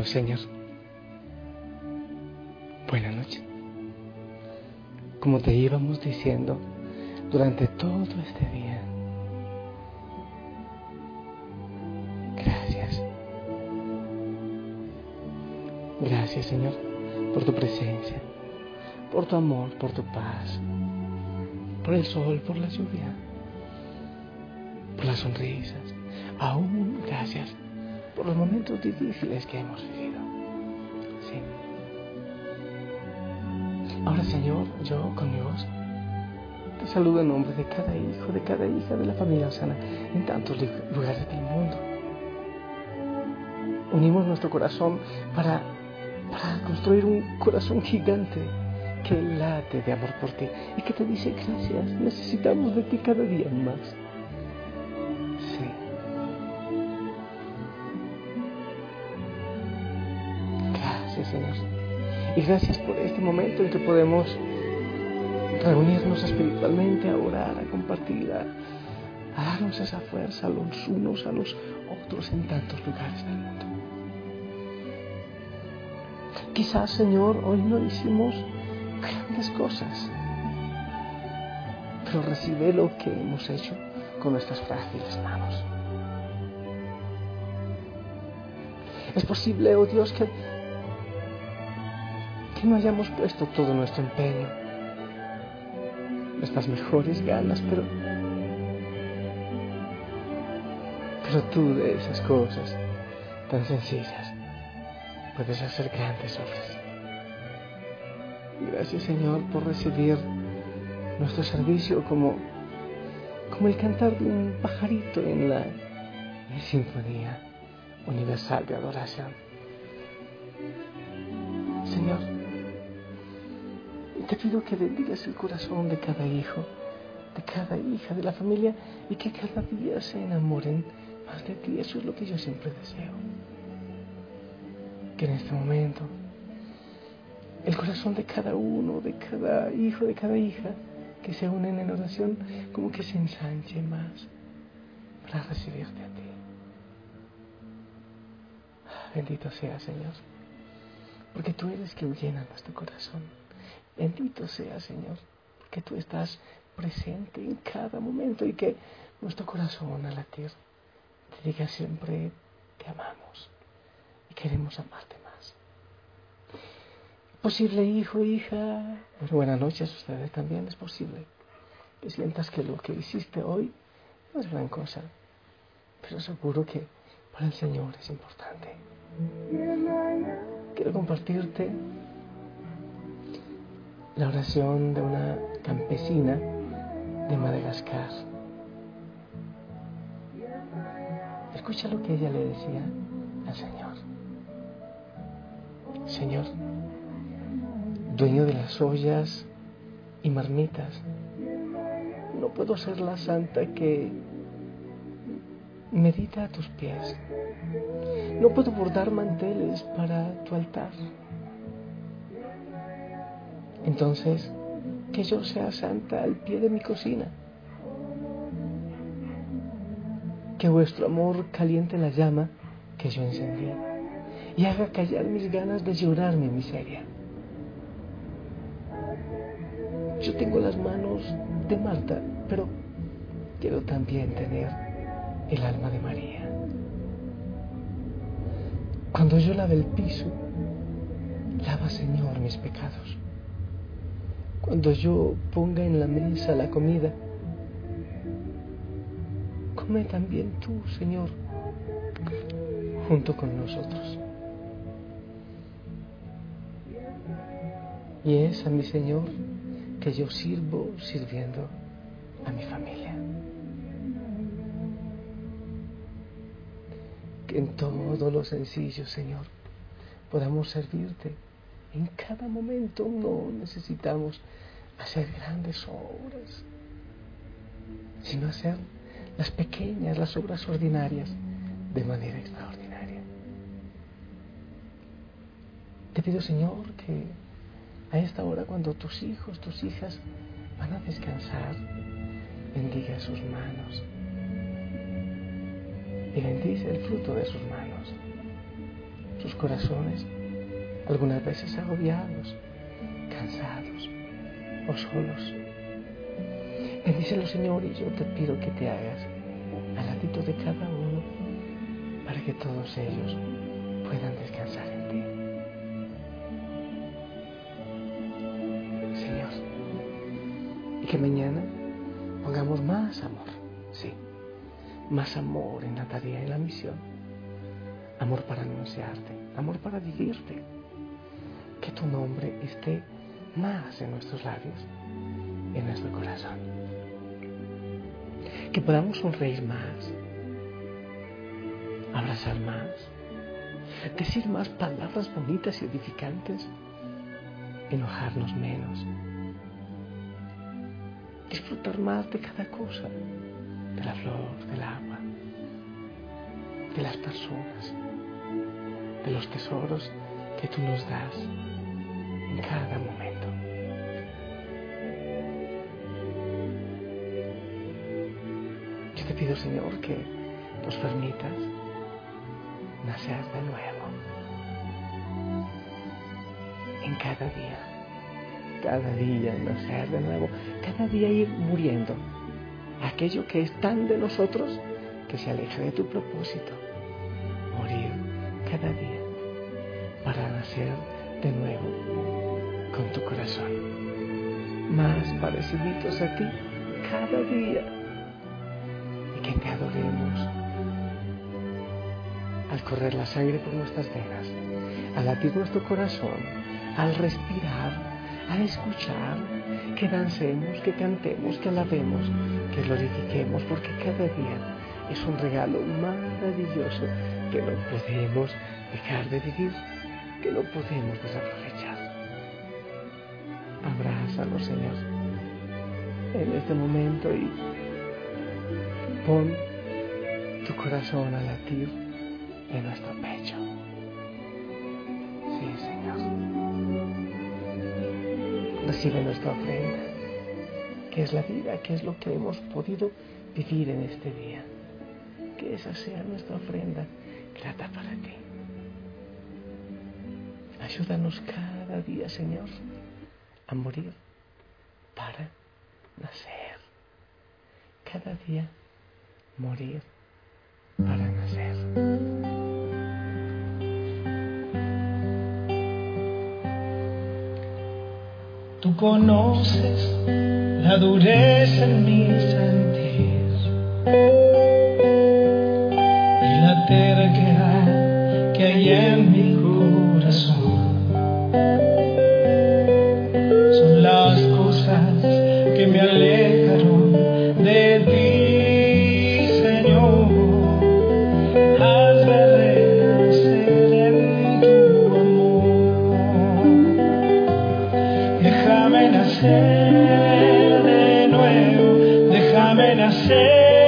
Señor, buenas noches. Como te íbamos diciendo durante todo este día, gracias. Gracias Señor por tu presencia, por tu amor, por tu paz, por el sol, por la lluvia, por las sonrisas. Aún gracias por los momentos difíciles que hemos vivido. Sí. Ahora, Señor, yo con mi voz te saludo en nombre de cada hijo, de cada hija de la familia sana en tantos lugares del mundo. Unimos nuestro corazón para, para construir un corazón gigante que late de amor por ti y que te dice gracias, necesitamos de ti cada día más. Y gracias por este momento en que podemos reunirnos espiritualmente, a orar, a compartir, a, darnos esa fuerza los unos a los otros en tantos lugares del mundo. Quizás, Señor, hoy no hicimos grandes cosas, pero recibe lo que hemos hecho con nuestras frágiles manos. Es posible, oh Dios, que no hayamos puesto todo nuestro empeño, nuestras mejores ganas, pero, pero tú de esas cosas tan sencillas puedes hacer grandes obras. Gracias Señor por recibir nuestro servicio como, como el cantar de un pajarito en la, en la sinfonía universal de adoración. Señor, te pido que bendigas el corazón de cada hijo, de cada hija de la familia y que cada día se enamoren más de ti. Eso es lo que yo siempre deseo. Que en este momento el corazón de cada uno, de cada hijo, de cada hija que se unen en oración, como que se ensanche más para recibirte a ti. Bendito sea, Señor, porque tú eres quien llena nuestro corazón. Bendito sea, Señor, porque tú estás presente en cada momento y que nuestro corazón al latir te diga siempre, te amamos y queremos amarte más. Posible, hijo, hija, buenas noches a ustedes también, es posible que sientas que lo que hiciste hoy no es gran cosa, pero seguro que para el Señor es importante. Quiero compartirte la oración de una campesina de Madagascar. Escucha lo que ella le decía al Señor. Señor, dueño de las ollas y marmitas, no puedo ser la santa que medita a tus pies. No puedo bordar manteles para tu altar entonces, que yo sea santa al pie de mi cocina. Que vuestro amor caliente la llama que yo encendí y haga callar mis ganas de llorar mi miseria. Yo tengo las manos de Marta, pero quiero también tener el alma de María. Cuando yo lave el piso, lava Señor mis pecados cuando yo ponga en la mesa la comida, come también tú, Señor, junto con nosotros. Y es a mi Señor que yo sirvo sirviendo a mi familia. Que en todo lo sencillo, Señor, podamos servirte en cada momento no necesitamos hacer grandes obras, sino hacer las pequeñas, las obras ordinarias de manera extraordinaria. Te pido, Señor, que a esta hora, cuando tus hijos, tus hijas van a descansar, bendiga sus manos y bendice el fruto de sus manos sus corazones, algunas veces agobiados, cansados o solos. Bendícelo, Señor, y yo te pido que te hagas al ladito de cada uno para que todos ellos puedan descansar en ti. Señor, y que mañana pongamos más amor, sí, más amor en la tarea y la misión, amor para anunciarte, amor para vivirte, que tu nombre esté más en nuestros labios, en nuestro corazón. Que podamos sonreír más, abrazar más, decir más palabras bonitas y edificantes, enojarnos menos, disfrutar más de cada cosa, de la flor, del agua, de las personas, de los tesoros que tú nos das en cada momento. te pido, Señor, que nos permitas nacer de nuevo. En cada día, cada día nacer de nuevo, cada día ir muriendo. Aquello que es tan de nosotros que se aleja de tu propósito. Morir cada día para nacer de nuevo con tu corazón. Más pareciditos a ti cada día que te adoremos. Al correr la sangre por nuestras venas, al latir nuestro corazón, al respirar, al escuchar, que dancemos, que cantemos, que alabemos, que glorifiquemos, porque cada día es un regalo maravilloso que no podemos dejar de vivir, que no podemos desaprovechar. Abrázanos, Señor, en este momento y Pon tu corazón a latir en nuestro pecho. Sí, Señor. Recibe nuestra ofrenda, que es la vida, que es lo que hemos podido vivir en este día. Que esa sea nuestra ofrenda grata para ti. Ayúdanos cada día, Señor, a morir para nacer. Cada día morir para nacer. Tú conoces la dureza en mi sentir Déjame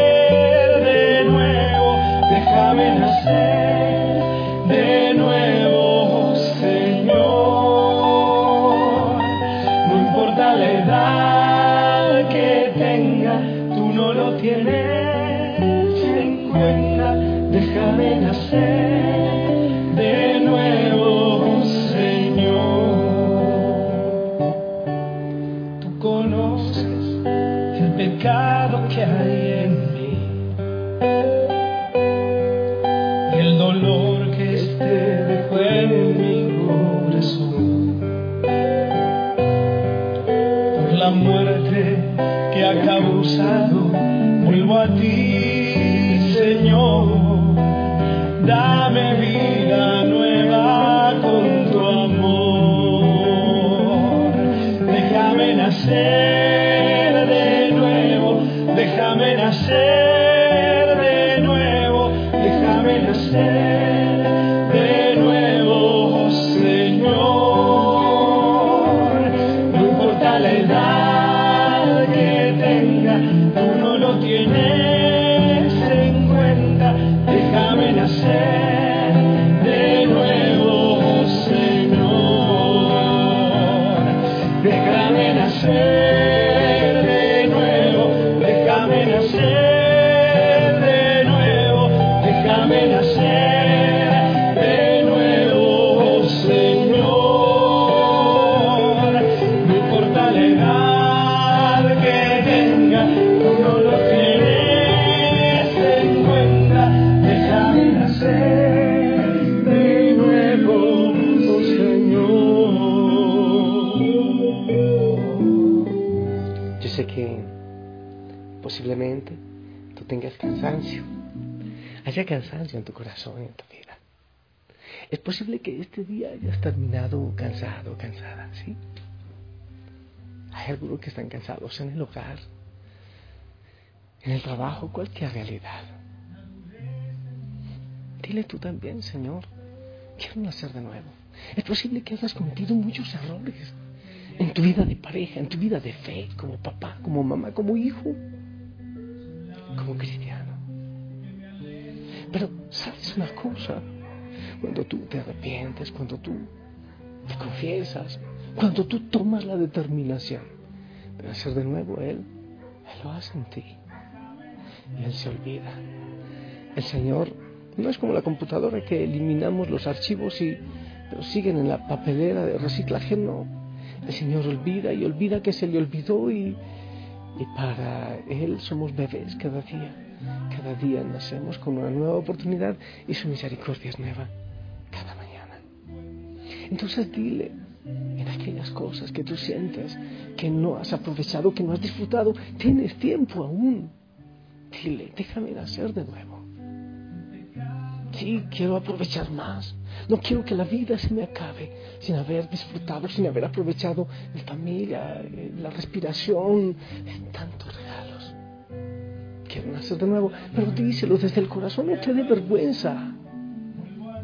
nacer posiblemente tú tengas cansancio, haya cansancio en tu corazón y en tu vida. Es posible que este día hayas terminado cansado, cansada, ¿sí? Hay algunos que están cansados en el hogar, en el trabajo, cualquier realidad. Dile tú también, Señor, quiero nacer de nuevo. Es posible que hayas cometido muchos errores en tu vida de pareja, en tu vida de fe, como papá, como mamá, como hijo, como cristiano. Pero, ¿sabes una cosa? Cuando tú te arrepientes, cuando tú te confiesas, cuando tú tomas la determinación de nacer de nuevo, Él, Él lo hace en ti. Y Él se olvida. El Señor no es como la computadora que eliminamos los archivos y pero siguen en la papelera de reciclaje, no. El Señor olvida y olvida que se le olvidó y, y para Él somos bebés cada día. Cada día nacemos con una nueva oportunidad y su misericordia es nueva cada mañana. Entonces dile en aquellas cosas que tú sientes que no has aprovechado, que no has disfrutado, tienes tiempo aún. Dile, déjame nacer de nuevo. Sí, quiero aprovechar más. No quiero que la vida se me acabe sin haber disfrutado, sin haber aprovechado mi familia, eh, la respiración, tantos regalos. Quiero nacer de nuevo, pero díselo desde el corazón, no te dé vergüenza.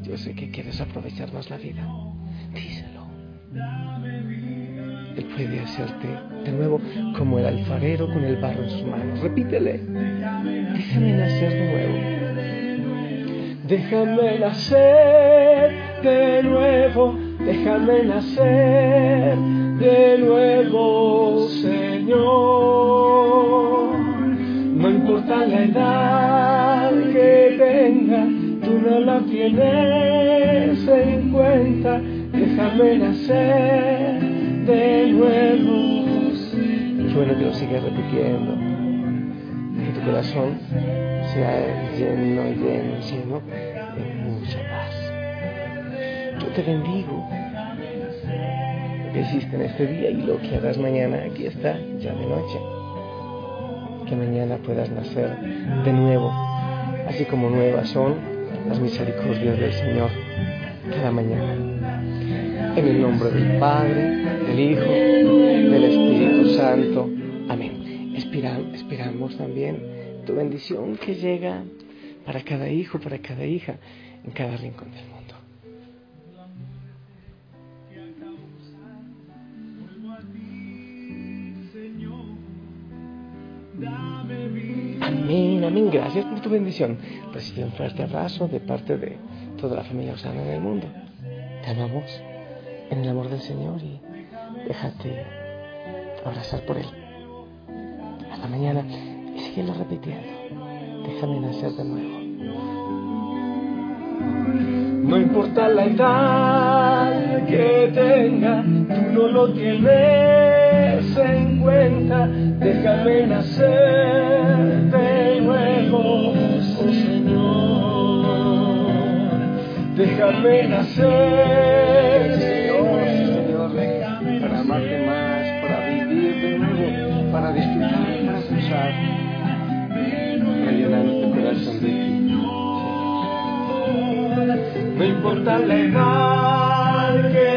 Yo sé que quieres aprovechar más la vida. Díselo. Él puede hacerte de nuevo como el alfarero con el barro en sus manos. Repítele. Déjame nacer de nuevo. Déjame nacer de nuevo, déjame nacer de nuevo, Señor. No importa la edad que tenga, tú no la tienes en cuenta. Déjame nacer de nuevo. Es bueno que lo sigas repitiendo. Que tu corazón sea lleno, lleno, lleno de mucha paz. Yo te bendigo lo que hiciste en este día y lo que harás mañana. Aquí está, ya de noche. Que mañana puedas nacer de nuevo, así como nuevas son las misericordias del Señor cada mañana. En el nombre del Padre, del Hijo, del Espíritu Santo. Amén. esperamos también tu bendición que llega para cada hijo, para cada hija, en cada rincón del mundo. Amén, amén. Gracias por tu bendición. Recibe un fuerte abrazo de parte de toda la familia Osana en mundo. Te amamos en el amor del Señor y déjate abrazar por Él. Hasta mañana síguelo repitiendo. Déjame nacer de nuevo. No importa la edad que tenga, tú no lo tienes en cuenta. Déjame nacer de nuevo, oh Señor. Déjame nacer, importa la edad que